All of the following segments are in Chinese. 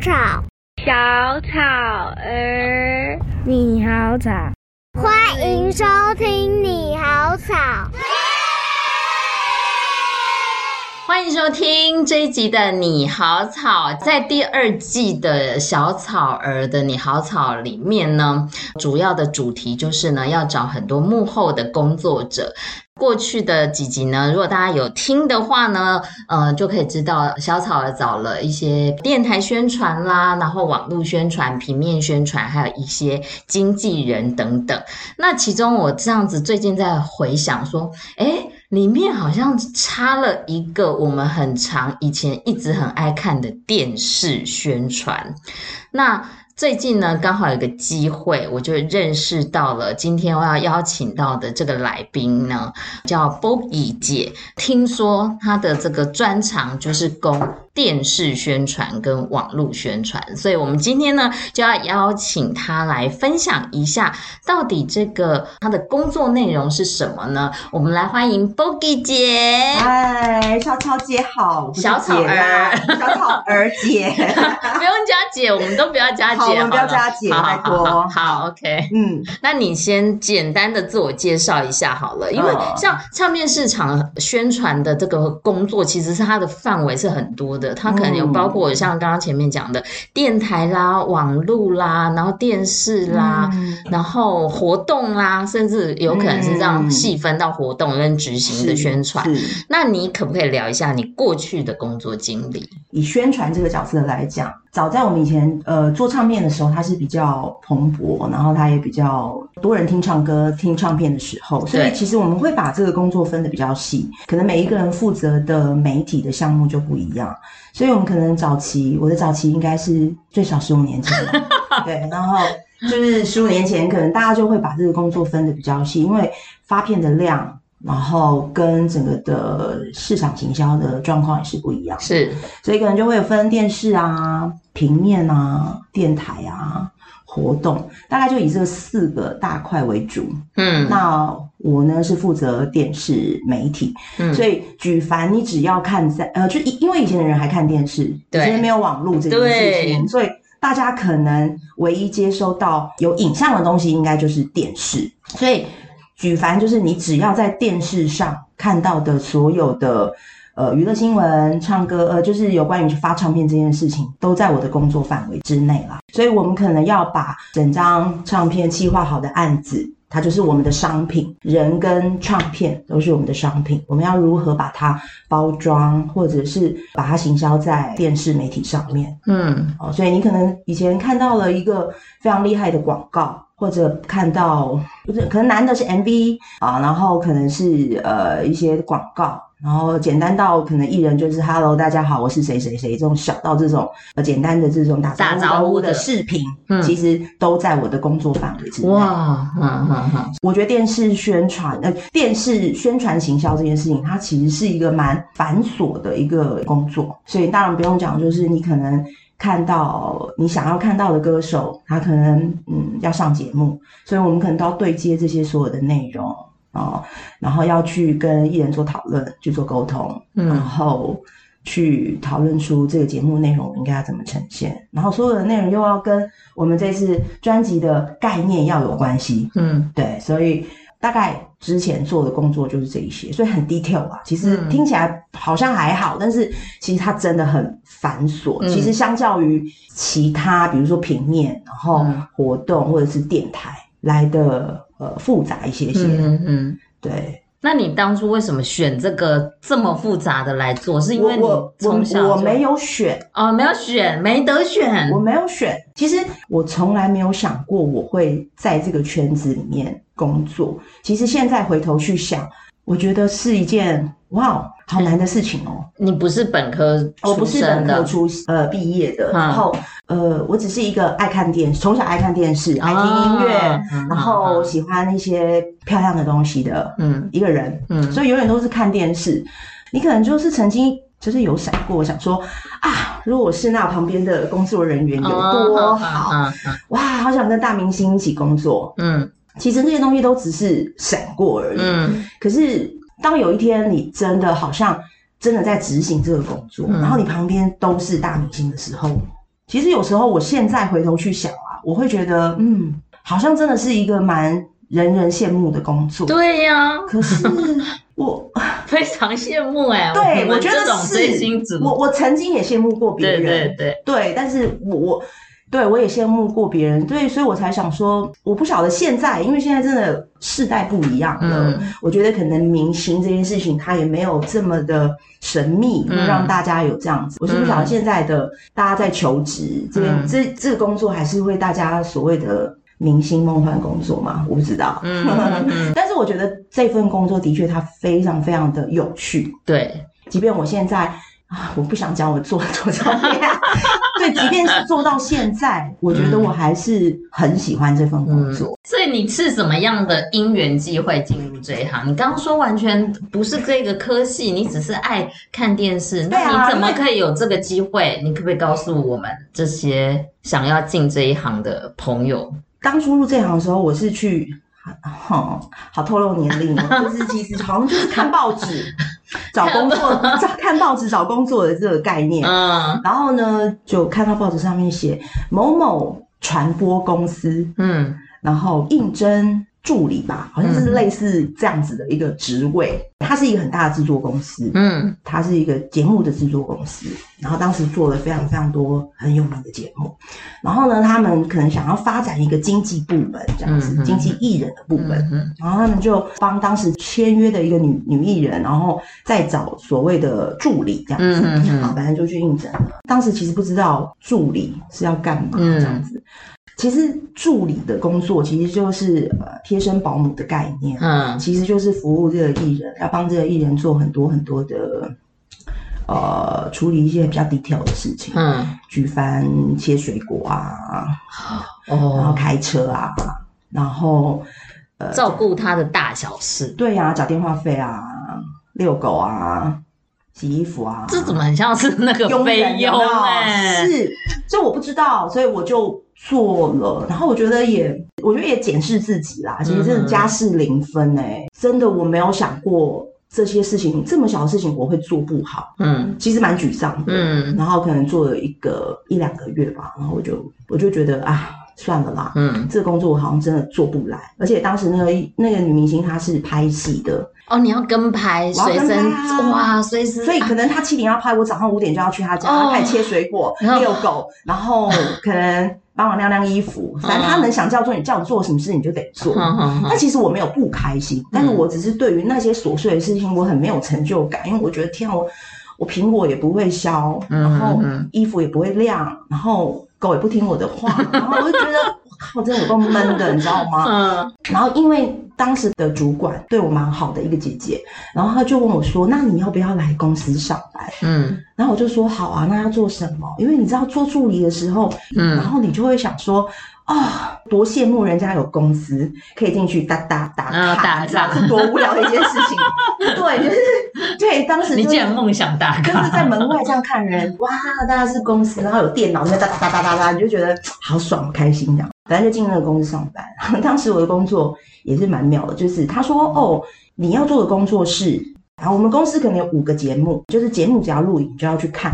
草，小草儿，你好草，欢迎收听你好草。欢迎收听这一集的《你好草》。在第二季的小草儿的《你好草》里面呢，主要的主题就是呢，要找很多幕后的工作者。过去的几集呢，如果大家有听的话呢，呃，就可以知道小草找了一些电台宣传啦，然后网络宣传、平面宣传，还有一些经纪人等等。那其中我这样子最近在回想说，诶，里面好像插了一个我们很常以前一直很爱看的电视宣传。那最近呢，刚好有个机会，我就认识到了今天我要邀请到的这个来宾呢，叫 Bobby 姐。听说她的这个专长就是攻电视宣传跟网络宣传，所以我们今天呢就要邀请他来分享一下，到底这个他的工作内容是什么呢？我们来欢迎 Bogie 姐。嗨，小草姐好，小草儿，小草儿姐，不用加姐，我们都不要加姐。我们不要加姐，拜托。好，好，OK，嗯，那你先简单的自我介绍一下好了，因为像唱片市场宣传的这个工作，其实是它的范围是很多的，它可能有包括像刚刚前面讲的电台啦、网路啦，然后电视啦，嗯、然后活动啦，甚至有可能是这样细分到活动跟执行的宣传。那你可不可以聊一下你过去的工作经历？以宣传这个角色来讲。早在我们以前呃做唱片的时候，它是比较蓬勃，然后它也比较多人听唱歌、听唱片的时候，所以其实我们会把这个工作分得比较细，可能每一个人负责的媒体的项目就不一样，所以我们可能早期，我的早期应该是最少十五年前了，对，然后就是十五年前，可能大家就会把这个工作分得比较细，因为发片的量。然后跟整个的市场行销的状况也是不一样，是，所以可能就会有分电视啊、平面啊、电台啊、活动，大概就以这四个大块为主。嗯，那我呢是负责电视媒体，嗯，所以举凡你只要看在呃，就因为以前的人还看电视，对，以前没有网络这件事情，所以大家可能唯一接收到有影像的东西，应该就是电视，所以。举凡就是你只要在电视上看到的所有的呃娱乐新闻、唱歌呃，就是有关于发唱片这件事情，都在我的工作范围之内啦。所以我们可能要把整张唱片计划好的案子，它就是我们的商品，人跟唱片都是我们的商品。我们要如何把它包装，或者是把它行销在电视媒体上面？嗯，哦，所以你可能以前看到了一个非常厉害的广告。或者看到，不是可能男的是 MV 啊，然后可能是呃一些广告，然后简单到可能艺人就是 Hello 大家好，我是谁谁谁这种小到这种呃简单的这种打招呼的视频，嗯，其实都在我的工作范围之内。哇，嗯嗯嗯，我觉得电视宣传呃电视宣传行销这件事情，它其实是一个蛮繁琐的一个工作，所以当然不用讲，就是你可能。看到你想要看到的歌手，他可能嗯要上节目，所以我们可能都要对接这些所有的内容哦，然后要去跟艺人做讨论，去做沟通，嗯，然后去讨论出这个节目内容应该要怎么呈现，然后所有的内容又要跟我们这次专辑的概念要有关系，嗯，对，所以。大概之前做的工作就是这一些，所以很 detail 啊。其实听起来好像还好，嗯、但是其实它真的很繁琐。嗯、其实相较于其他，比如说平面，然后活动或者是电台来的呃复杂一些些。嗯嗯，对。那你当初为什么选这个这么复杂的来做？是因为你从小我，我，我没有选哦，没有选，没得选，我没有选。其实我从来没有想过我会在这个圈子里面工作。其实现在回头去想，我觉得是一件哇。好难的事情哦！你不是本科出身的，我不是本科出呃毕业的，然后呃，我只是一个爱看电视，从小爱看电视，爱听音乐，然后喜欢那些漂亮的东西的，嗯，一个人，嗯，所以永远都是看电视。你可能就是曾经就是有闪过，想说啊，如果我是那旁边的工作人员有多好，哇，好想跟大明星一起工作，嗯，其实这些东西都只是闪过而已，嗯，可是。当有一天你真的好像真的在执行这个工作，嗯、然后你旁边都是大明星的时候，其实有时候我现在回头去想啊，我会觉得，嗯，好像真的是一个蛮人人羡慕的工作。对呀、啊，可是我 非常羡慕哎、欸。对，我，我觉得这种追星族，我我曾经也羡慕过别人。对对对，对，但是我我。对，我也羡慕过别人，对，所以我才想说，我不晓得现在，因为现在真的世代不一样了。嗯、我觉得可能明星这件事情，它也没有这么的神秘，嗯、让大家有这样子。我是不晓得现在的大家在求职这这这个工作还是会大家所谓的明星梦幻工作吗？我不知道。但是我觉得这份工作的确它非常非常的有趣。对，即便我现在。啊，我不想讲我做多少年，对，即便是做到现在，我觉得我还是很喜欢这份工作。嗯、所以你是什么样的因缘际会进入这一行？你刚刚说完全不是这个科系，你只是爱看电视，那你怎么可以有这个机会？你可不可以告诉我们这些想要进这一行的朋友？当初入这行的时候，我是去，好好透露年龄哦，就是其实好像就是看报纸。找工作，找看报纸找工作的这个概念，嗯，然后呢，就看到报纸上面写某某传播公司，嗯，然后应征。助理吧，好像是类似这样子的一个职位。它是一个很大的制作公司，嗯，它是一个节目的制作公司。然后当时做了非常非常多很有名的节目。然后呢，他们可能想要发展一个经纪部门，这样子，经纪艺人的部门。嗯、然后他们就帮当时签约的一个女女艺人，然后再找所谓的助理这样子。好，反正就去应征了。当时其实不知道助理是要干嘛这样子。嗯其实助理的工作其实就是呃贴身保姆的概念，嗯，其实就是服务这个艺人，要帮这个艺人做很多很多的呃处理一些比较 detail 的事情，嗯，举帆切水果啊，哦，然后开车啊，然后呃照顾他的大小事，对呀，啊，缴电话费啊，遛狗啊。洗衣服啊，这怎么很像是那个费用哎？是，所以我不知道，所以我就做了。然后我觉得也，我觉得也检视自己啦。其实真的家事零分哎、欸，嗯、真的我没有想过这些事情，这么小的事情我会做不好。嗯，其实蛮沮丧的。嗯，然后可能做了一个一两个月吧，然后我就我就觉得啊。算了啦，嗯，这个工作我好像真的做不来，而且当时那个那个女明星她是拍戏的哦，你要跟拍，随身哇，随时，所以可能他七点要拍，我早上五点就要去他家，他开始切水果、遛狗，然后可能帮我晾晾衣服，反正他能想叫做你叫你做什么事你就得做。那其实我没有不开心，但是我只是对于那些琐碎的事情我很没有成就感，因为我觉得天啊，我我苹果也不会削，然后衣服也不会晾，然后。狗也不听我的话，然后我就觉得我靠，真的有够闷的，你知道吗？嗯。然后因为当时的主管对我蛮好的一个姐姐，然后她就问我说：“那你要不要来公司上班？”嗯。然后我就说：“好啊，那要做什么？”因为你知道做助理的时候，嗯，然后你就会想说。啊、哦，多羡慕人家有公司可以进去哒哒打卡，打卡是多无聊的一件事情。对，就是对，当时、就是、你竟然梦想打卡，就是在门外这样看人，哇，大家是公司，然后有电脑，在哒哒哒哒哒哒，你就觉得好爽，开心这样。反正就进那个公司上班。当时我的工作也是蛮妙的，就是他说哦，你要做的工作是，然后我们公司可能有五个节目，就是节目只要录影就要去看。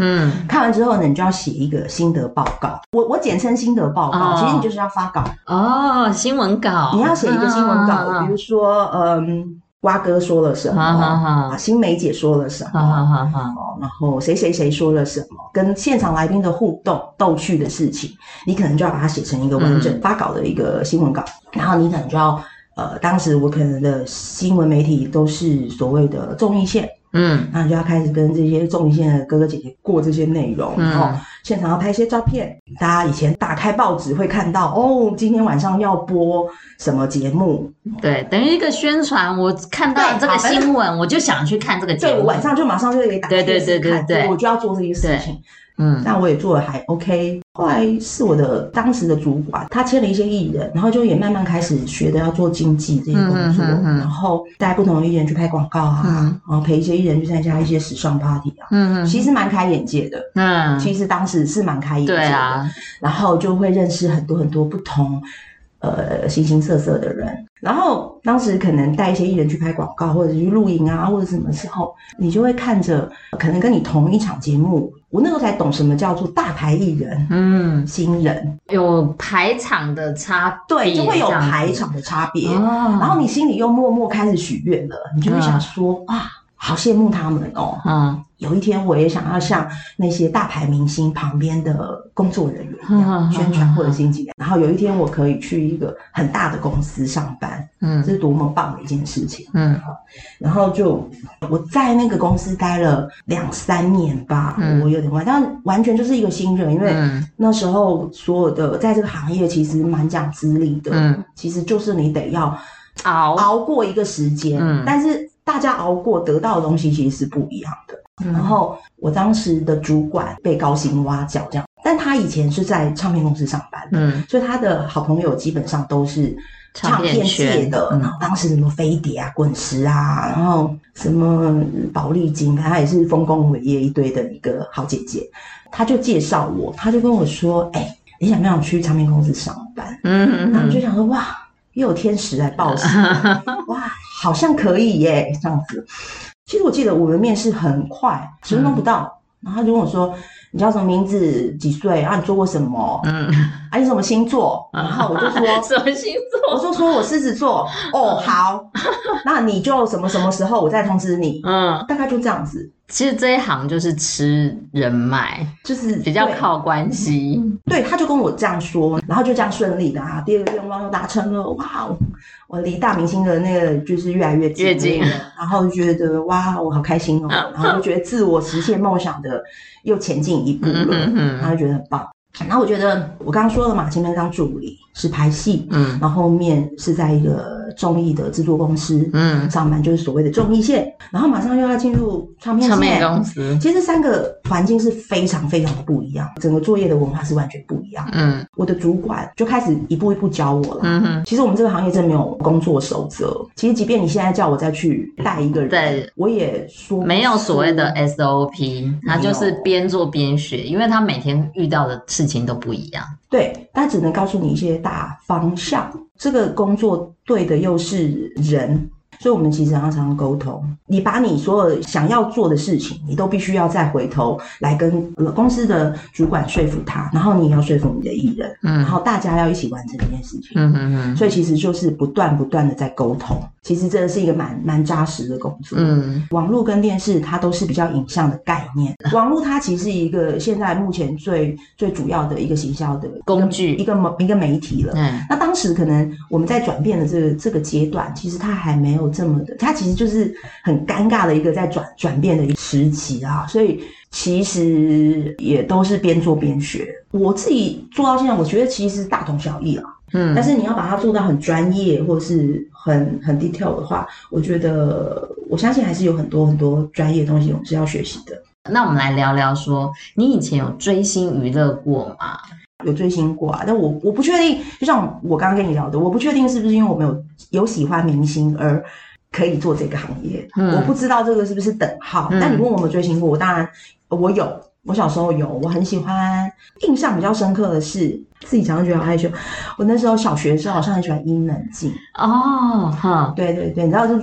嗯，看完之后呢，你就要写一个心得报告。我我简称心得报告，哦、其实你就是要发稿哦，新闻稿。你要写一个新闻稿，哦、比如说，嗯，蛙哥说了什么，啊，新梅姐说了什么，然后谁谁谁说了什么，跟现场来宾的互动、逗趣的事情，你可能就要把它写成一个完整发稿的一个新闻稿。嗯、然后你可能就要，呃，当时我可能的新闻媒体都是所谓的综艺线。嗯，那你就要开始跟这些综艺线的哥哥姐姐过这些内容，嗯、然后现场要拍一些照片。大家以前打开报纸会看到，哦，今天晚上要播什么节目？对，等于一个宣传。我看到这个新闻，我就想去看这个节目。对，晚上就马上就可以打开电视看，对对对对对，我就要做这些事情。嗯，那我也做的还 OK。后来是我的当时的主管，他签了一些艺人，然后就也慢慢开始学的要做经济这些工作，嗯嗯嗯、然后带不同的艺人去拍广告啊，嗯、然后陪一些艺人去参加一些时尚 party 啊，嗯嗯，其实蛮开眼界的。嗯，其实当时是蛮开眼界的。然后就会认识很多很多不同呃形形色色的人。然后当时可能带一些艺人去拍广告，或者去露营啊，或者什么时候，你就会看着可能跟你同一场节目我那时候才懂什么叫做大牌艺人，嗯，新人有排场的差别，对，就会有排场的差别。哦，然后你心里又默默开始许愿了，你就会想说，哇。好羡慕他们哦！嗯，有一天我也想要像那些大牌明星旁边的工作人员一样宣传或者经纪人。然后有一天我可以去一个很大的公司上班，嗯，这是多么棒的一件事情，嗯。然后就我在那个公司待了两三年吧，嗯，我有点忘，但完全就是一个新人，因为那时候所有的在这个行业其实蛮讲资历的，嗯，其实就是你得要熬熬过一个时间，嗯，但是。大家熬过得到的东西其实是不一样的。嗯、然后我当时的主管被高薪挖角这样，但他以前是在唱片公司上班的，嗯，所以他的好朋友基本上都是唱片界的。然后当时什么飞碟啊、滚石啊，然后什么宝丽金，他也是丰功伟业一堆的一个好姐姐。他就介绍我，他就跟我说：“哎、欸，你想不想去唱片公司上班？”嗯，嗯，嗯，然后我就想说：“哇，又有天使来报喜，哇！”好像可以耶，这样子。其实我记得我们面试很快，十分钟不到，嗯、然后他就跟我说：“你叫什么名字？几岁？啊，你做过什么？嗯，啊，你什么星座？”然后我就说：“ 什么星座？”我就说：“我狮子座。”哦，好，那你就什么什么时候我再通知你？嗯，大概就这样子。其实这一行就是吃人脉，就是比较靠关系。对，他就跟我这样说，然后就这样顺利的啊，第二个愿望又达成了，哇，我离大明星的那个就是越来越近，越近了，然后就觉得哇，我好开心哦，然后就觉得自我实现梦想的又前进一步了，嗯嗯，然后就觉得很棒。然后我觉得我刚刚说了嘛，前面当助理是拍戏，嗯，然后后面是在一个综艺的制作公司，嗯，上班就是所谓的综艺线，然后马上又要进入唱片，唱片公司。其实三个环境是非常非常的不一样，整个作业的文化是完全不一样。嗯，我的主管就开始一步一步教我了。嗯哼，其实我们这个行业真的没有工作守则。其实即便你现在叫我再去带一个人，对，我也说没有所谓的 SOP，他就是边做边学，因为他每天遇到的事情都不一样。对，他只能告诉你一些大方向。这个工作对的又是人。所以，我们其实常常沟通。你把你所有想要做的事情，你都必须要再回头来跟公司的主管说服他，然后你也要说服你的艺人，嗯，然后大家要一起完成这件事情。嗯嗯嗯。所以，其实就是不断不断的在沟通。其实这是一个蛮蛮扎实的工作。嗯。网络跟电视它都是比较影像的概念。网络它其实是一个现在目前最最主要的一个行销的工具，一个媒一个媒体了。嗯。那当时可能我们在转变的这个这个阶段，其实它还没有。这么的，它其实就是很尴尬的一个在转转变的一个时期啊，所以其实也都是边做边学。我自己做到现在，我觉得其实大同小异啊。嗯，但是你要把它做到很专业或是很很 detail 的话，我觉得我相信还是有很多很多专业的东西我们是要学习的。那我们来聊聊说，你以前有追星娱乐过吗？有追星过啊，但我我不确定，就像我刚刚跟你聊的，我不确定是不是因为我们有有喜欢明星而可以做这个行业。嗯，我不知道这个是不是等号。嗯，但你问我有没有追星过，我当然我有，我小时候有，我很喜欢。印象比较深刻的是，自己常常觉得好害羞。我那时候小学的时候好像很喜欢伊能静哦，哈，对对对，你知道就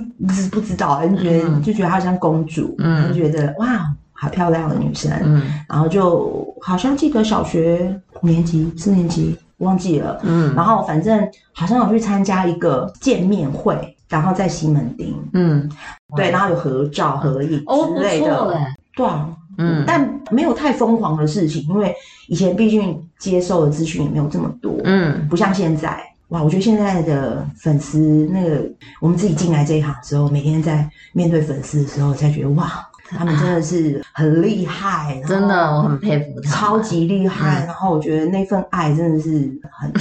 不知道，就觉得就觉得她像公主，嗯，就觉得哇。好漂亮的女生，嗯，然后就好像记得小学五年级、四年级忘记了，嗯，然后反正好像有去参加一个见面会，然后在西门町，嗯，对，然后有合照、合影之类的，哦、对啊，嗯，但没有太疯狂的事情，因为以前毕竟接受的资讯也没有这么多，嗯，不像现在，哇，我觉得现在的粉丝那个，我们自己进来这一行的时候，每天在面对粉丝的时候，才觉得哇。他们真的是很厉害，真的，我很佩服他，超级厉害。然后我觉得那份爱真的是很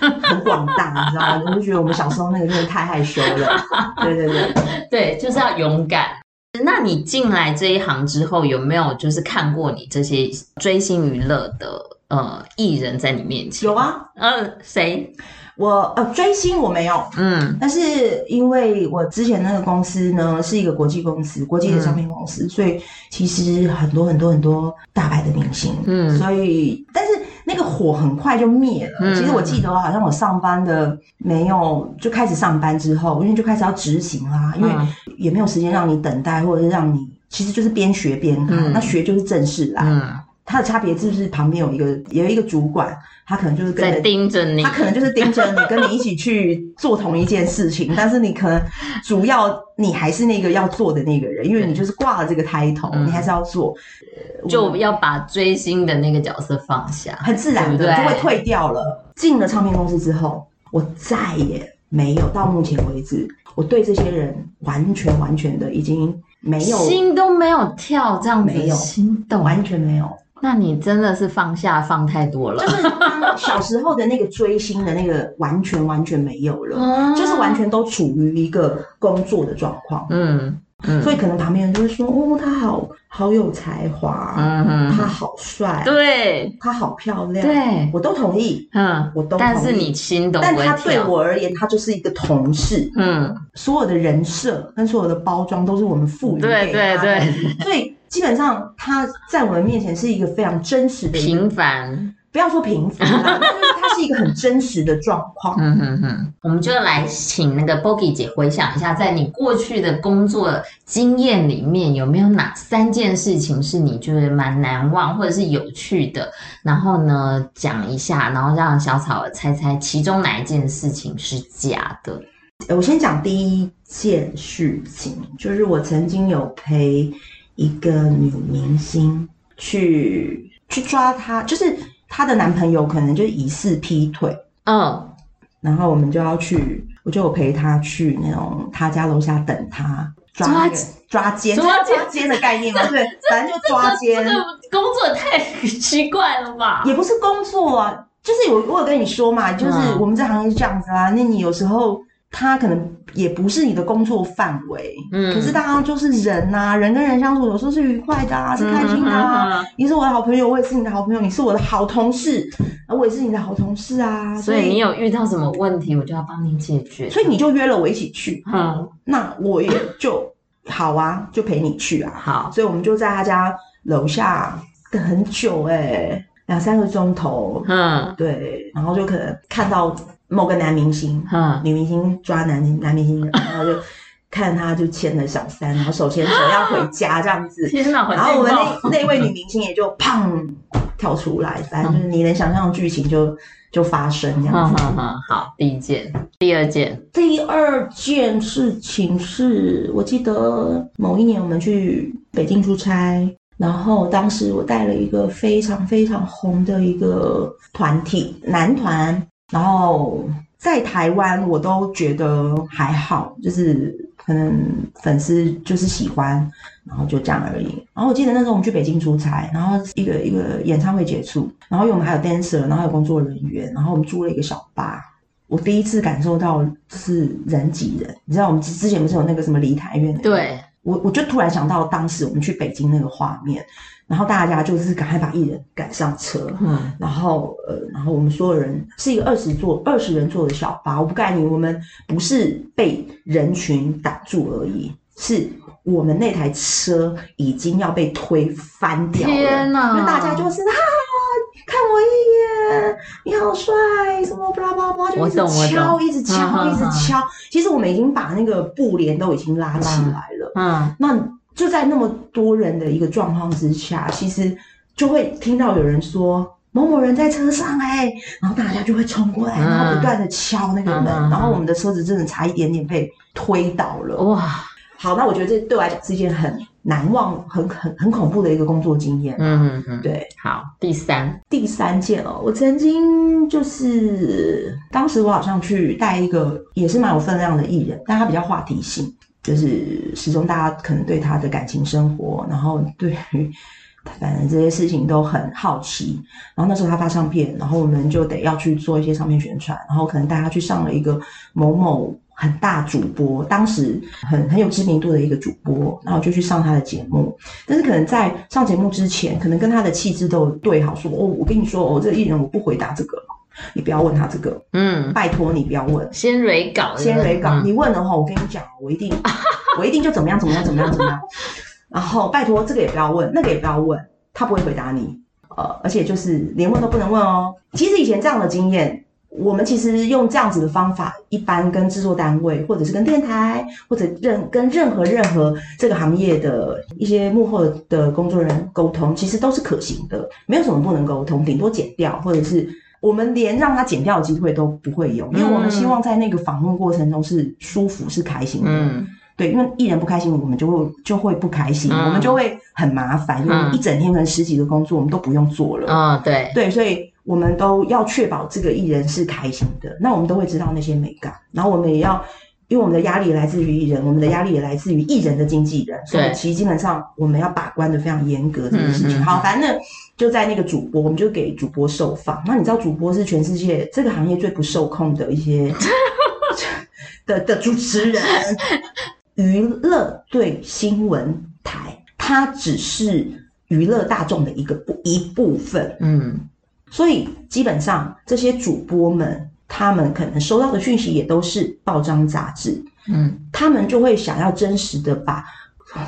很很广大，你知道吗？我就觉得我们小时候那个真的太害羞了。对对对，对，就是要勇敢。那你进来这一行之后，有没有就是看过你这些追星娱乐的呃艺人在你面前？有啊，呃，谁？我呃追星我没有，嗯，但是因为我之前那个公司呢是一个国际公司，国际的唱片公司，嗯、所以其实很多很多很多大牌的明星，嗯，所以但是那个火很快就灭了。嗯、其实我记得好像我上班的没有就开始上班之后，因为就开始要执行啦，因为也没有时间让你等待，或者是让你其实就是边学边看，嗯、那学就是正式啦，嗯它的差别是不是旁边有一个有一个主管，他可能就是跟在盯着你，他可能就是盯着你，跟你一起去做同一件事情，但是你可能主要你还是那个要做的那个人，因为你就是挂了这个 title，你还是要做，就要把追星的那个角色放下，很自然的就会退掉了。进了唱片公司之后，我再也没有到目前为止，我对这些人完全完全的已经没有心都没有跳，这样子没有心动，完全没有。那你真的是放下放太多了，就是小时候的那个追星的那个完全完全没有了，嗯、就是完全都处于一个工作的状况，嗯嗯，所以可能旁边人就会说，哦，他好好有才华，嗯嗯，他好帅，对，他好漂亮，对，我都同意，嗯，我都同意，但是你心懂，但他对我而言，他就是一个同事，嗯，所有的人设跟所有的包装都是我们赋予给他的，对对对，所以。基本上他在我们面前是一个非常真实的平凡，不要说平凡，就是他是一个很真实的状况。嗯哼哼，我们就来请那个 Bogi 姐回想一下，在你过去的工作经验里面，有没有哪三件事情是你觉得蛮难忘或者是有趣的？然后呢，讲一下，然后让小草猜猜其中哪一件事情是假的。我先讲第一件事情，就是我曾经有陪。一个女明星去去抓她，就是她的男朋友可能就疑似劈腿，嗯，然后我们就要去，我就有陪她去那种她家楼下等她抓那个抓奸抓奸的概念嘛，对，反正就抓奸。这个工作太奇怪了吧？也不是工作啊，就是我我有跟你说嘛，就是我们这行业是这样子啊，那你有时候。他可能也不是你的工作范围，嗯，可是大家就是人呐、啊，人跟人相处有时候是愉快的啊，是开心的啊。你是我的好朋友，我也是你的好朋友，你是我的好同事，我也是你的好同事啊。所以，所以你有遇到什么问题，我就要帮你解决。所以你就约了我一起去，嗯，那我也就好啊，就陪你去啊。好，所以我们就在他家楼下等很久、欸，哎，两三个钟头，嗯，对，然后就可能看到。某个男明星，哈，女明星抓男男明星，然后就看他就牵了小三，然后手牵手要回家这样子。天哪！然后我们那那位女明星也就砰跳出来，反正就是你能想象的剧情就就发生这样子。好，第一件，第二件，第二件事情是我记得某一年我们去北京出差，然后当时我带了一个非常非常红的一个团体男团。然后在台湾，我都觉得还好，就是可能粉丝就是喜欢，然后就这样而已。然后我记得那时候我们去北京出差，然后一个一个演唱会结束，然后因为我们还有 dancer，然后还有工作人员，然后我们租了一个小巴。我第一次感受到就是人挤人，你知道我们之之前不是有那个什么梨台院？对，我我就突然想到当时我们去北京那个画面。然后大家就是赶快把艺人赶上车，嗯，然后呃，然后我们所有人是一个二十座、二十人座的小巴，我不盖你，我们不是被人群挡住而已，是我们那台车已经要被推翻掉了。天哪！因为大家就是哈、啊，看我一眼，你好帅，什么巴拉巴拉就一直敲，一直敲，一直敲。其实我们已经把那个布帘都已经拉起来了，嗯，那。就在那么多人的一个状况之下，其实就会听到有人说某某人在车上哎、欸，然后大家就会冲过来，然后不断的敲那个门，嗯、然后我们的车子真的差一点点被推倒了。哇，好，那我觉得这对我来讲是一件很难忘、很很很恐怖的一个工作经验。嗯嗯嗯，对。好，第三第三件哦，我曾经就是当时我好像去带一个也是蛮有分量的艺人，但他比较话题性。就是始终大家可能对他的感情生活，然后对于反正这些事情都很好奇。然后那时候他发唱片，然后我们就得要去做一些唱片宣传，然后可能带他去上了一个某某很大主播，当时很很有知名度的一个主播，然后就去上他的节目。但是可能在上节目之前，可能跟他的气质都有对好，说哦，我跟你说哦，这个艺人我不回答这个。你不要问他这个，嗯，拜托你不要问。先蕊稿，先蕊稿。你问的话，我跟你讲，我一定，我一定就怎么样怎么样怎么样怎么样。然后拜托这个也不要问，那个也不要问，他不会回答你。呃，而且就是连问都不能问哦。其实以前这样的经验我们其实用这样子的方法，一般跟制作单位，或者是跟电台，或者任跟任何任何这个行业的一些幕后的工作人员沟通，其实都是可行的，没有什么不能沟通，顶多剪掉，或者是我们连让他剪掉的机会都不会有，因为我们希望在那个访问过程中是舒服、是开心的。嗯对，因为艺人不开心，我们就会就会不开心，嗯、我们就会很麻烦，因为一整天可能十几个工作，我们都不用做了。啊、哦，对对，所以我们都要确保这个艺人是开心的。那我们都会知道那些美感，然后我们也要，因为我们的压力也来自于艺人，我们的压力也来自于艺人的经纪人，所以其实基本上我们要把关的非常严格这件事情。嗯、好，反正就在那个主播，我们就给主播受访。那你知道主播是全世界这个行业最不受控的一些 的的主持人。娱乐对新闻台，它只是娱乐大众的一个部一部分，嗯，所以基本上这些主播们，他们可能收到的讯息也都是报章杂志，嗯，他们就会想要真实的把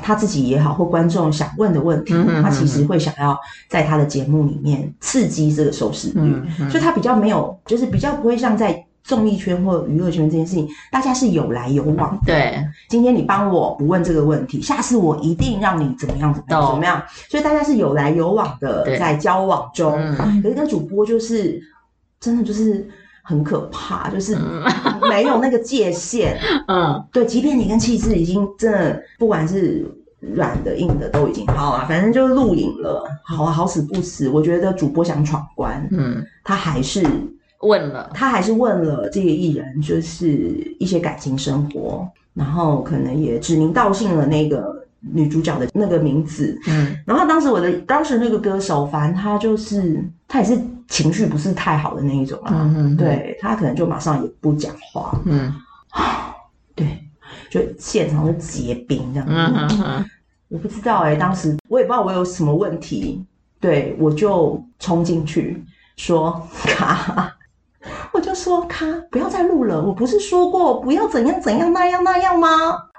他自己也好，或观众想问的问题，他其实会想要在他的节目里面刺激这个收视率，所以他比较没有，就是比较不会像在。综艺圈或娱乐圈这件事情，大家是有来有往的。对，今天你帮我不问这个问题，下次我一定让你怎么样怎么样怎么样。所以大家是有来有往的，在交往中。嗯、可是跟主播就是真的就是很可怕，就是没有那个界限。嗯，对，即便你跟气质已经真的不管是软的硬的都已经好啊，反正就是录影了，好啊，好死不死，我觉得主播想闯关，嗯，他还是。问了，他还是问了这个艺人，就是一些感情生活，然后可能也指名道姓了那个女主角的那个名字。嗯，然后当时我的当时那个歌手，反正他就是他也是情绪不是太好的那一种啊。嗯嗯，对，他可能就马上也不讲话。嗯，对，就现场就结冰这样。嗯嗯嗯，我不知道哎、欸，当时我也不知道我有什么问题，对，我就冲进去说 卡。我就说卡，不要再录了。我不是说过不要怎样怎样那样那样吗？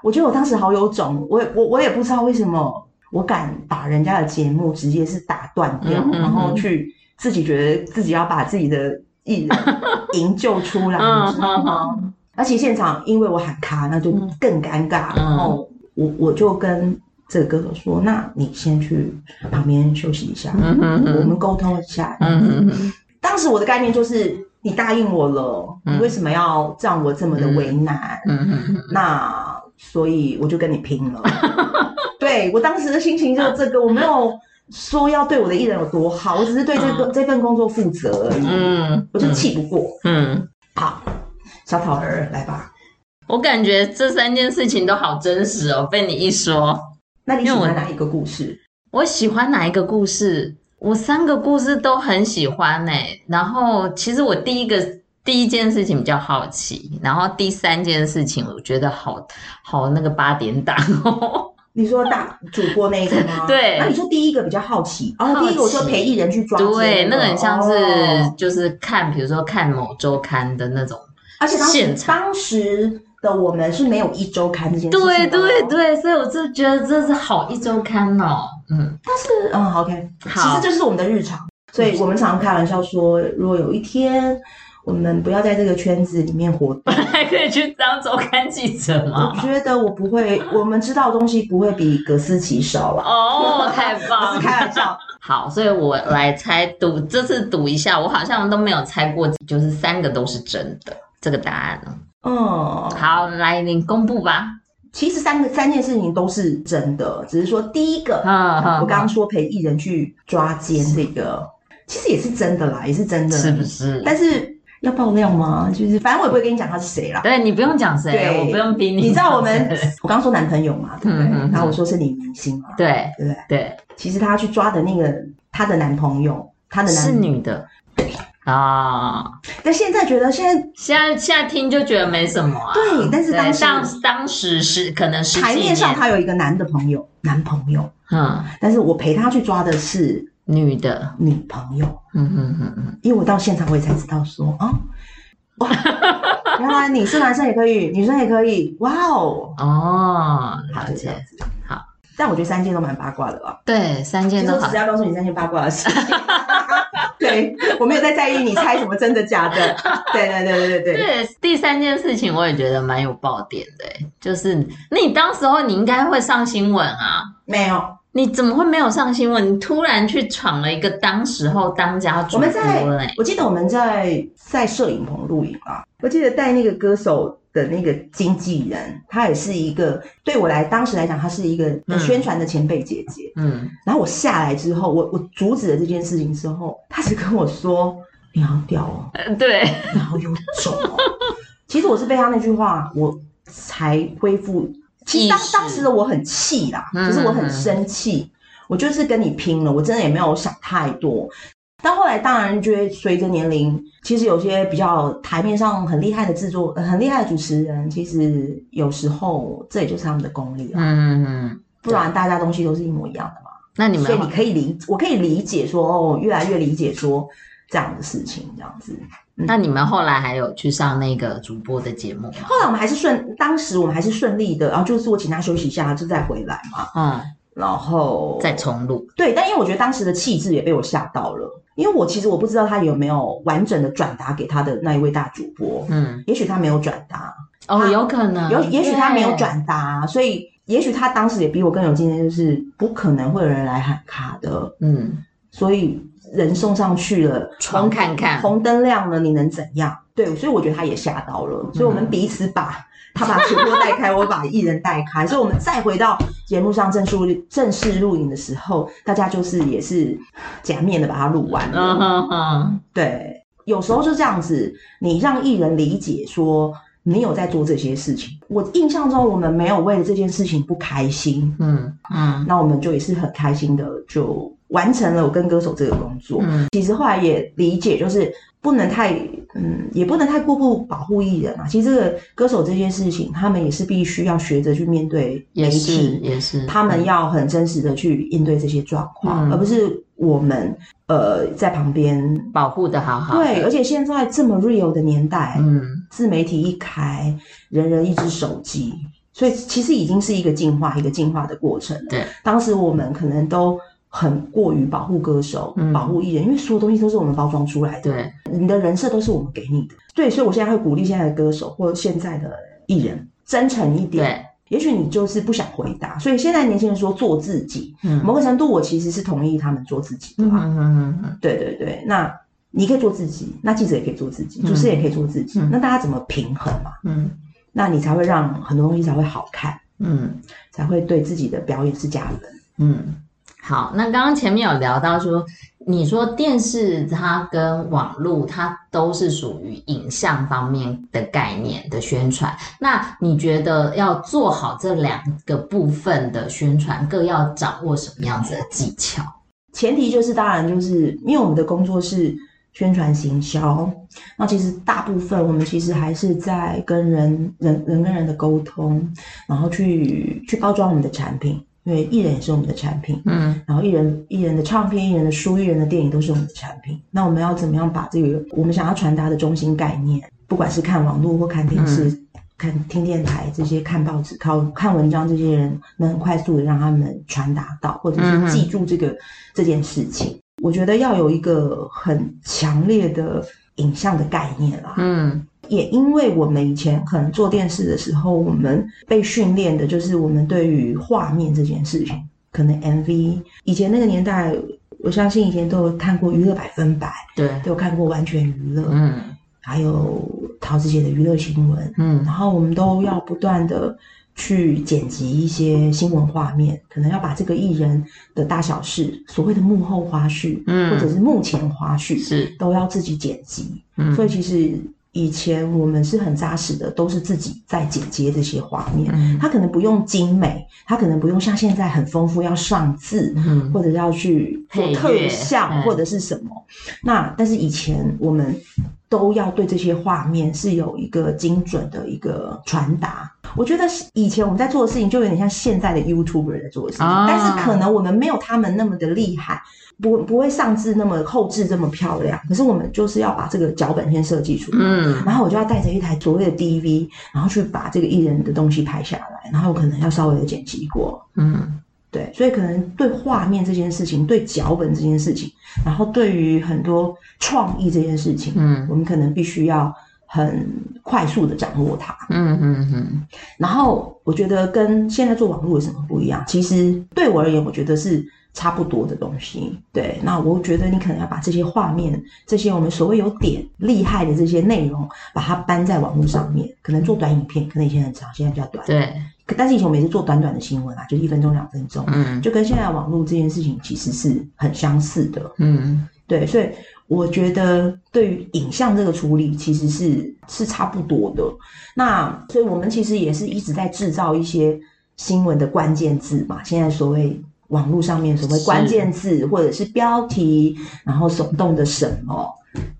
我觉得我当时好有种，我我我也不知道为什么我敢把人家的节目直接是打断掉，嗯嗯嗯，然后去自己觉得自己要把自己的艺人 营救出来，你知道吗？而且现场因为我喊卡，那就更尴尬。嗯、然后我我就跟这个歌手说：“那你先去旁边休息一下，我们沟通一下。嗯嗯嗯”当时我的概念就是。你答应我了，你为什么要让我这么的为难？嗯嗯嗯、那所以我就跟你拼了。对，我当时的心情就是这个，我没有说要对我的艺人有多好，我只是对这个、嗯、这份工作负责而已。嗯，我就气不过。嗯，好，小桃儿来吧。我感觉这三件事情都好真实哦，被你一说。那你喜欢哪一个故事？我，我喜欢哪一个故事？我三个故事都很喜欢呢、欸，然后其实我第一个第一件事情比较好奇，然后第三件事情我觉得好好那个八点档哦。你说大主播那一个吗？对。那你说第一个比较好奇，然后、哦、第一个我说陪艺人去抓，对，那个很像是就是看，比如说看某周刊的那种，而且当时当时的我们是没有一周刊这件事情，对对对，所以我就觉得这是好一周刊哦。嗯，但是嗯，OK，好，其实这是我们的日常，所以我们常常开玩笑说，如果有一天我们不要在这个圈子里面活动，还可以去当周刊记者吗？我觉得我不会，我们知道的东西不会比葛思琪少了。哦，太棒了，是开玩笑。好，所以我来猜赌，这次赌一下，我好像都没有猜过，就是三个都是真的这个答案呢。嗯，好，来，你公布吧。其实三个三件事情都是真的，只是说第一个，嗯、我刚刚说陪艺人去抓奸这个，其实也是真的啦，也是真的，是不是？但是要爆料吗？就是反正我也不会跟你讲他是谁啦。对，你不用讲谁，对我不用逼你。你知道我们，我刚刚说男朋友嘛，对不对？然后我说是女明星嘛，对对？对，其实他去抓的那个他的男朋友，他的男是女的。啊！哦、但现在觉得现在现在现在听就觉得没什么啊。对，但是当时当当时是可能是台面上他有一个男的朋友，男朋友，嗯，但是我陪他去抓的是女的。女朋友，嗯嗯嗯嗯，因为我到现场我也才知道说啊，哇，原来你是男生也可以，女生也可以，哇哦，哦，好，这样子，好，但我觉得三件都蛮八卦的吧？对，三件都好。我只是要告诉你三件八卦的事情。对，我没有在在意你猜什么真的假的。对对对对对对。对，第三件事情我也觉得蛮有爆点的，就是那你当时候你应该会上新闻啊？没有，你怎么会没有上新闻？你突然去闯了一个当时候当家主播。我们在，我记得我们在在摄影棚录影啊。我记得带那个歌手。的那个经纪人，他也是一个对我来当时来讲，他是一个宣传的前辈姐姐。嗯，然后我下来之后，我我阻止了这件事情之后，他只跟我说：“你好屌哦。”对，然后又走。其实我是被他那句话，我才恢复。其实当当时的我很气啦，就是我很生气，我就是跟你拼了，我真的也没有想太多。但后来当然觉得随着年龄，其实有些比较台面上很厉害的制作、很厉害的主持人，其实有时候这也就是他们的功力了。嗯嗯，不然大家东西都是一模一样的嘛。那你们所以你可以理，我可以理解说哦，越来越理解说这样的事情这样子。嗯、那你们后来还有去上那个主播的节目吗？后来我们还是顺，当时我们还是顺利的，然后就是我请他休息一下，就再回来嘛。嗯，然后再重录。对，但因为我觉得当时的气质也被我吓到了。因为我其实我不知道他有没有完整的转达给他的那一位大主播，嗯，也许他没有转达，哦，有可能，有，也许他没有转达，所以也许他当时也比我更有经验，就是不可能会有人来喊卡的，嗯，所以人送上去了，闯看看，红灯亮了，你能怎样？对，所以我觉得他也吓到了，所以我们彼此把。他把主播带开，我把艺人带开，所以我们再回到节目上正式正式录影的时候，大家就是也是假面的把它录完了。嗯哼哼，对，有时候就这样子，你让艺人理解说你有在做这些事情。我印象中我们没有为了这件事情不开心。嗯嗯，那我们就也是很开心的就完成了我跟歌手这个工作。嗯，其实后来也理解就是。不能太，嗯，也不能太过度保护艺人啊。其实这个歌手这件事情，他们也是必须要学着去面对媒体，也是，也是他们要很真实的去应对这些状况，嗯、而不是我们呃在旁边保护的好好的。对，而且现在这么 real 的年代，嗯，自媒体一开，人人一只手机，所以其实已经是一个进化，一个进化的过程。对，当时我们可能都。很过于保护歌手，嗯、保护艺人，因为所有东西都是我们包装出来的。对，你的人设都是我们给你的。对，所以我现在会鼓励现在的歌手或现在的艺人真诚一点。对，也许你就是不想回答，所以现在年轻人说做自己，嗯、某个程度我其实是同意他们做自己的。嗯嗯嗯嗯。对对对，那你可以做自己，那记者也可以做自己，主持人也可以做自己，嗯、那大家怎么平衡嘛？嗯，那你才会让很多东西才会好看，嗯，才会对自己的表演是加分，嗯。好，那刚刚前面有聊到说，你说电视它跟网络它都是属于影像方面的概念的宣传，那你觉得要做好这两个部分的宣传，各要掌握什么样子的技巧？前提就是，当然就是因为我们的工作是宣传行销，那其实大部分我们其实还是在跟人人人跟人的沟通，然后去去包装我们的产品。因为艺人也是我们的产品，嗯，然后艺人艺人的唱片、艺人的书、艺人的电影都是我们的产品。那我们要怎么样把这个我们想要传达的中心概念，不管是看网络或看电视、嗯、看听电台这些看报纸、靠看文章，这些人能很快速的让他们传达到，或者是记住这个、嗯、这件事情。我觉得要有一个很强烈的影像的概念啦，嗯。也因为我们以前可能做电视的时候，我们被训练的就是我们对于画面这件事情，可能 MV 以前那个年代，我相信以前都有看过娱乐百分百，对，都有看过完全娱乐，嗯，还有陶子姐的娱乐新闻，嗯，然后我们都要不断的去剪辑一些新闻画面，可能要把这个艺人的大小事，所谓的幕后花絮，嗯，或者是幕前花絮，是。都要自己剪辑，嗯，所以其实。以前我们是很扎实的，都是自己在剪接这些画面。嗯，它可能不用精美，他可能不用像现在很丰富，要上字，嗯，或者要去做特效或者是什么。那但是以前我们都要对这些画面是有一个精准的一个传达。我觉得以前我们在做的事情就有点像现在的 YouTuber 在做的事情，但是可能我们没有他们那么的厉害。不不会上字那么后置这么漂亮，可是我们就是要把这个脚本先设计出来，嗯，然后我就要带着一台所谓的 DV，然后去把这个艺人的东西拍下来，然后可能要稍微的剪辑过，嗯，对，所以可能对画面这件事情，对脚本这件事情，然后对于很多创意这件事情，嗯，我们可能必须要很快速的掌握它，嗯嗯嗯。然后我觉得跟现在做网络有什么不一样？其实对我而言，我觉得是差不多的东西。对，那我觉得你可能要把这些画面、这些我们所谓有点厉害的这些内容，把它搬在网络上面，可能做短影片，可能以前很长，现在比较短。对。但是以前我们也是做短短的新闻啊，就一分钟、两分钟，嗯，就跟现在网络这件事情其实是很相似的，嗯，对，所以我觉得对于影像这个处理，其实是是差不多的。那所以我们其实也是一直在制造一些新闻的关键字嘛，现在所谓网络上面所谓关键字或者是标题，然后耸动的什么，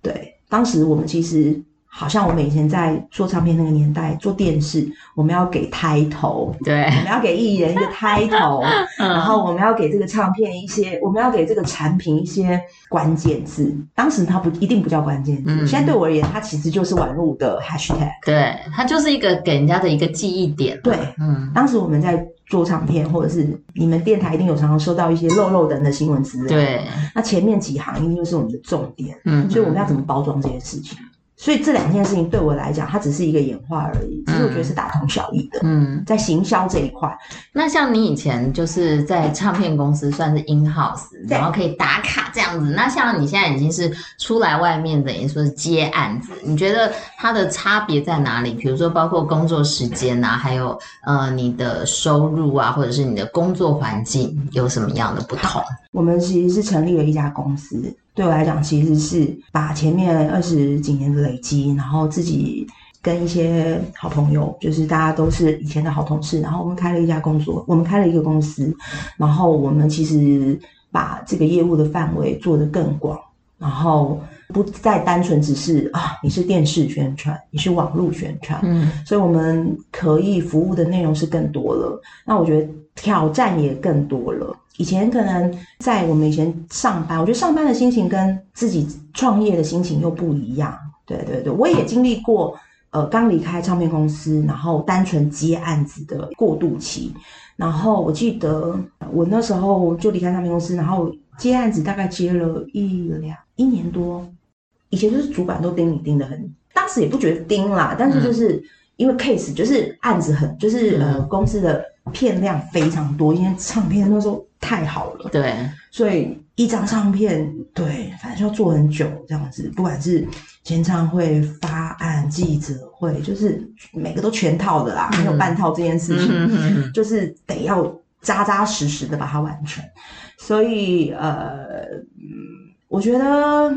对，当时我们其实。好像我们以前在做唱片那个年代，做电视，我们要给 title，对，我们要给艺人一个 title，然后我们要给这个唱片一些，我们要给这个产品一些关键字。当时它不一定不叫关键字，嗯，现在对我而言，它其实就是网络的 hashtag，对，它就是一个给人家的一个记忆点。对，嗯，当时我们在做唱片，或者是你们电台一定有常常收到一些漏漏等的新闻资料，对，那前面几行一定就是我们的重点，嗯，所以我们要怎么包装这件事情？所以这两件事情对我来讲，它只是一个演化而已。其实我觉得是大同小异的。嗯，在行销这一块，那像你以前就是在唱片公司算是 in house，然后可以打卡这样子。那像你现在已经是出来外面等于说是接案子，你觉得它的差别在哪里？比如说包括工作时间啊，还有呃你的收入啊，或者是你的工作环境有什么样的不同？我们其实是成立了一家公司。对我来讲，其实是把前面二十几年的累积，然后自己跟一些好朋友，就是大家都是以前的好同事，然后我们开了一家工作，我们开了一个公司，然后我们其实把这个业务的范围做得更广，然后不再单纯只是啊，你是电视宣传，你是网络宣传，嗯，所以我们可以服务的内容是更多了。那我觉得挑战也更多了。以前可能在我们以前上班，我觉得上班的心情跟自己创业的心情又不一样。对对对，我也经历过，呃，刚离开唱片公司，然后单纯接案子的过渡期。然后我记得我那时候就离开唱片公司，然后接案子大概接了一两一年多。以前就是主管都盯你盯得很，当时也不觉得盯啦，但是就是因为 case 就是案子很，就是呃公司的片量非常多，因为唱片那时候。太好了，对，所以一张唱片，对，反正要做很久这样子，不管是签唱会、发案、记者会，就是每个都全套的啦，没有半套这件事情，就是得要扎扎实实的把它完成。所以，呃，我觉得，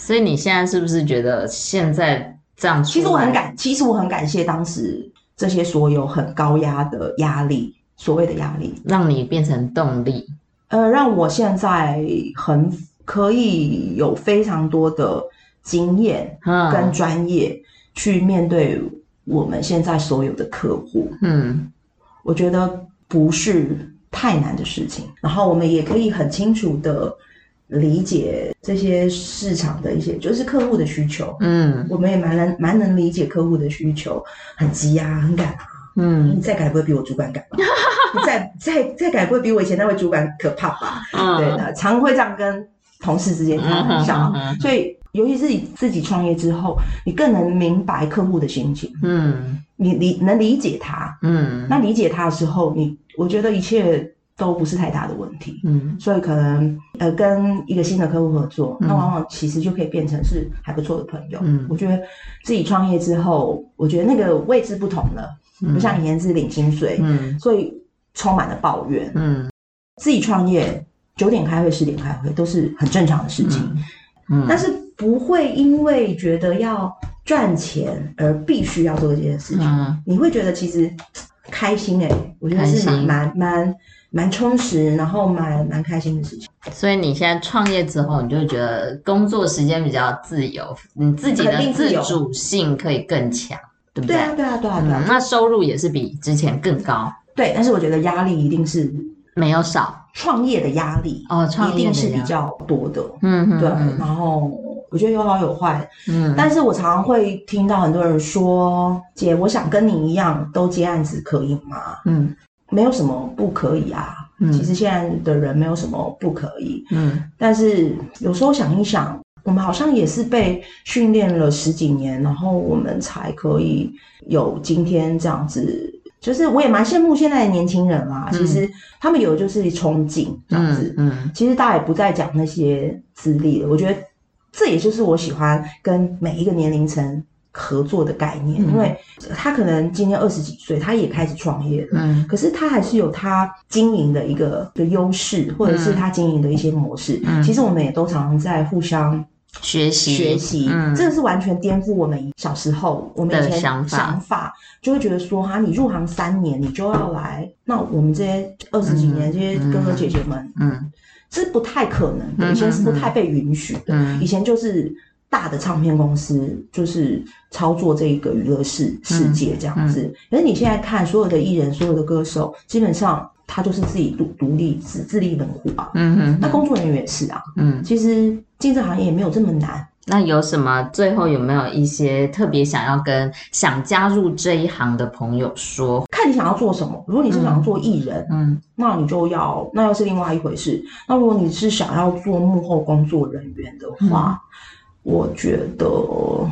所以你现在是不是觉得现在这样？其实我很感，其实我很感谢当时这些所有很高压的压力。所谓的压力，让你变成动力，呃，让我现在很可以有非常多的经验跟专业去面对我们现在所有的客户。嗯，我觉得不是太难的事情，然后我们也可以很清楚的理解这些市场的一些，就是客户的需求。嗯，我们也蛮能蛮能理解客户的需求，很急啊，很赶啊。嗯，你再改不会比我主管赶吧？你再再再改不会比我以前那位主管可怕吧？嗯，对的，常会这样跟同事之间开玩笑。所以，尤其是你自己创业之后，你更能明白客户的心情。嗯，你理能理解他。嗯，那理解他的时候，你我觉得一切都不是太大的问题。嗯，所以可能呃，跟一个新的客户合作，那往往其实就可以变成是还不错的朋友。嗯，我觉得自己创业之后，我觉得那个位置不同了。不像以前是领薪水，嗯，所以充满了抱怨，嗯，自己创业九点开会十点开会都是很正常的事情，嗯，但是不会因为觉得要赚钱而必须要做这件事情，嗯，你会觉得其实开心诶，我觉得是蛮蛮蛮蛮充实，然后蛮蛮开心的事情。所以你现在创业之后，你就觉得工作时间比较自由，你自己的自主性可以更强。对，对，对啊，对啊，对啊，对啊，那收入也是比之前更高。对，但是我觉得压力一定是没有少，创业的压力哦，创业一定是比较多的。嗯嗯，对。然后我觉得有好有坏。嗯，但是我常常会听到很多人说：“姐，我想跟你一样都接案子，可以吗？”嗯，没有什么不可以啊。嗯，其实现在的人没有什么不可以。嗯，但是有时候想一想，我们好像也是被训练了十几年，然后我们才可以有今天这样子。就是我也蛮羡慕现在的年轻人啊，嗯、其实他们有的就是憧憬这样子。嗯，嗯其实大家也不再讲那些资历了。我觉得这也就是我喜欢跟每一个年龄层合作的概念，嗯、因为他可能今年二十几岁，他也开始创业了，嗯，可是他还是有他经营的一个的优势，或者是他经营的一些模式。嗯，其实我们也都常常在互相。学习学习，嗯，这个是完全颠覆我们小时候我们以前想法，想法就会觉得说哈，你入行三年，你就要来，那我们这些二十几年这些哥哥姐姐们，嗯，是不太可能的，以前是不太被允许的，以前就是大的唱片公司就是操作这一个娱乐世世界这样子，可是你现在看所有的艺人，所有的歌手，基本上。他就是自己独独立自自立门户啊，嗯哼，那工作人员也是啊，嗯，其实进这行业也没有这么难。那有什么？最后有没有一些特别想要跟想加入这一行的朋友说？看你想要做什么。如果你是想要做艺人，嗯，那你就要，那又是另外一回事。那如果你是想要做幕后工作人员的话，嗯、我觉得、嗯、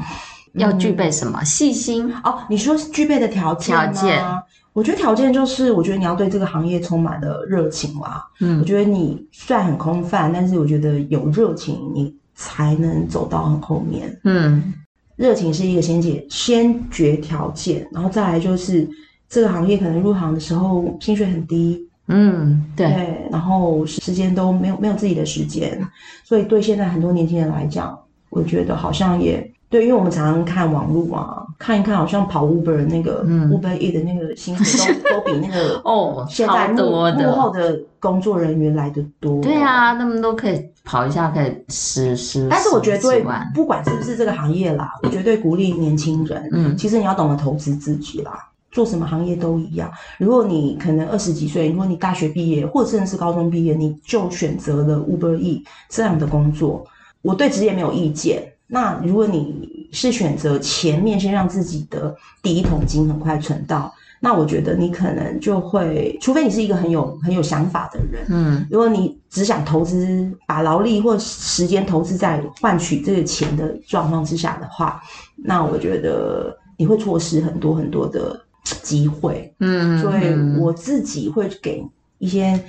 要具备什么？细心哦。你说具备的条件吗？条件。我觉得条件就是，我觉得你要对这个行业充满了热情啦。嗯，我觉得你虽然很空泛，但是我觉得有热情，你才能走到很后面。嗯，热情是一个先决先决条件，然后再来就是这个行业可能入行的时候薪水很低。嗯，对，对，然后时间都没有没有自己的时间，所以对现在很多年轻人来讲，我觉得好像也。对，因为我们常常看网络啊，看一看，好像跑 Uber 那个、嗯、Uber E 的那个薪水都都比那个 哦，现在幕幕后的工作人员来的多。对啊，他们都可以跑一下，可以十十。但是我觉得对，不管是不是这个行业啦，我绝对鼓励年轻人。嗯，其实你要懂得投资自己啦，做什么行业都一样。如果你可能二十几岁，如果你大学毕业或者甚至是高中毕业，你就选择了 Uber E 这样的工作，我对职业没有意见。那如果你是选择前面先让自己的第一桶金很快存到，那我觉得你可能就会，除非你是一个很有很有想法的人，嗯，如果你只想投资，把劳力或时间投资在换取这个钱的状况之下的话，那我觉得你会错失很多很多的机会，嗯，所以我自己会给一些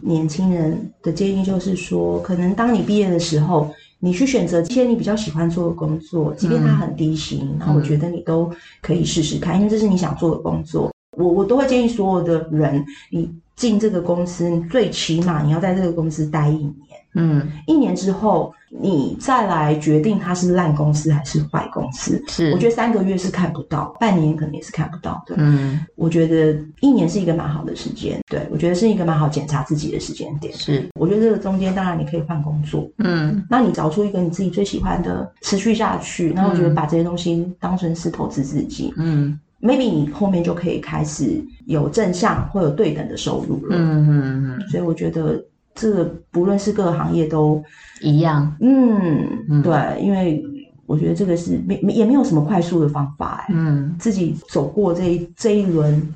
年轻人的建议，就是说，可能当你毕业的时候。你去选择一些你比较喜欢做的工作，即便它很低薪，然后、嗯、我觉得你都可以试试看，因为这是你想做的工作。我我都会建议所有的人，你进这个公司，最起码你要在这个公司待一年。嗯，一年之后，你再来决定它是烂公司还是坏公司。是，我觉得三个月是看不到，半年可能也是看不到的。嗯，我觉得一年是一个蛮好的时间。对，我觉得是一个蛮好检查自己的时间点。是，我觉得这个中间当然你可以换工作。嗯，那你找出一个你自己最喜欢的，持续下去，然后我觉得把这些东西当成是投资自己。嗯，maybe 你后面就可以开始有正向或有对等的收入了。嗯嗯嗯，所以我觉得。这个不论是各个行业都一样，嗯，对，因为我觉得这个是没也没有什么快速的方法，哎，嗯，自己走过这一这一轮，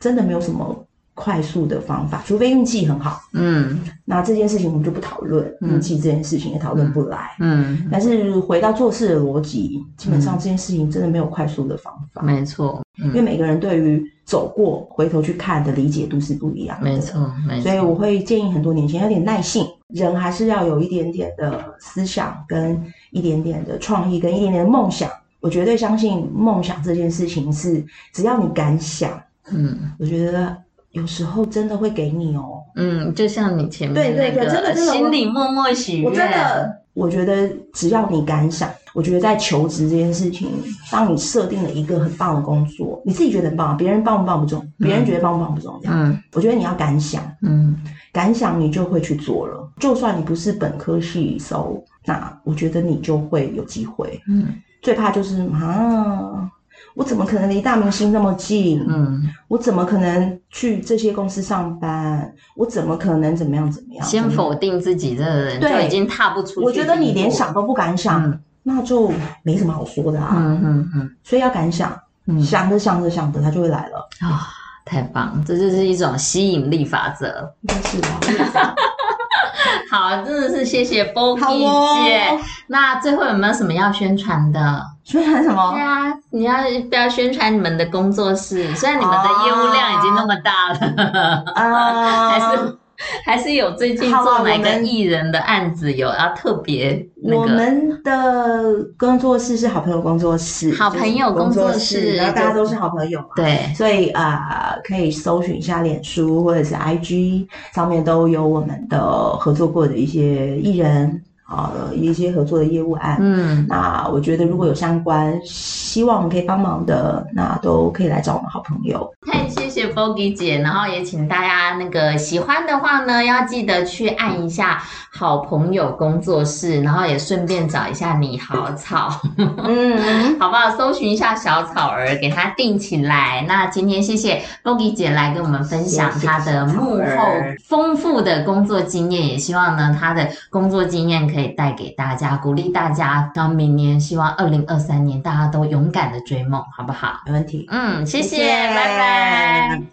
真的没有什么快速的方法，除非运气很好，嗯，那这件事情我们就不讨论运气这件事情也讨论不来，嗯，但是回到做事的逻辑，基本上这件事情真的没有快速的方法，没错，因为每个人对于走过回头去看的理解度是不一样的，没错，没错。所以我会建议很多年轻人有点耐性，人还是要有一点点的思想，跟一点点的创意，跟一点点的梦想。我绝对相信梦想这件事情是，只要你敢想，嗯，我觉得有时候真的会给你哦，嗯，就像你前面对对对，真的心里默默许愿，我真的，我觉得只要你敢想。我觉得在求职这件事情，当你设定了一个很棒的工作，你自己觉得很棒，别人棒不棒不重，别人觉得棒不棒不重要。嗯，我觉得你要敢想，嗯，敢想你就会去做了。就算你不是本科系收，那我觉得你就会有机会。嗯，最怕就是啊，我怎么可能离大明星那么近？嗯，我怎么可能去这些公司上班？我怎么可能怎么样怎么样？先否定自己这个人，就已经踏不出去。我觉得你连想都不敢想。嗯那就没什么好说的啊，嗯嗯嗯，所以要敢想，嗯、想着想着想着，他就会来了啊。太棒，这就是一种吸引力法则。应该是的。好，真的是谢谢 Bogi 姐。哦、那最后有没有什么要宣传的？宣传什么？对啊，你要不要宣传你们的工作室？虽然你们的业务量已经那么大了，啊，还是。还是有最近做哪个艺人的案子有要特别那个？我们的工作室是好朋友工作室，好朋友工作室，然后大家都是好朋友嘛，对，所以啊、呃，可以搜寻一下脸书或者是 IG 上面都有我们的合作过的一些艺人。啊，一些合作的业务案，嗯，那我觉得如果有相关，希望我们可以帮忙的，那都可以来找我们好朋友。太谢谢 Bogi 姐，然后也请大家那个喜欢的话呢，要记得去按一下好朋友工作室，然后也顺便找一下你好草，嗯，好不好？搜寻一下小草儿，给它定起来。那今天谢谢 Bogi 姐来跟我们分享她的幕后丰富的工作经验，也希望呢她的工作经验可以。带给大家，鼓励大家。到明年，希望二零二三年大家都勇敢的追梦，好不好？没问题。嗯，谢谢，谢谢拜拜。Bye.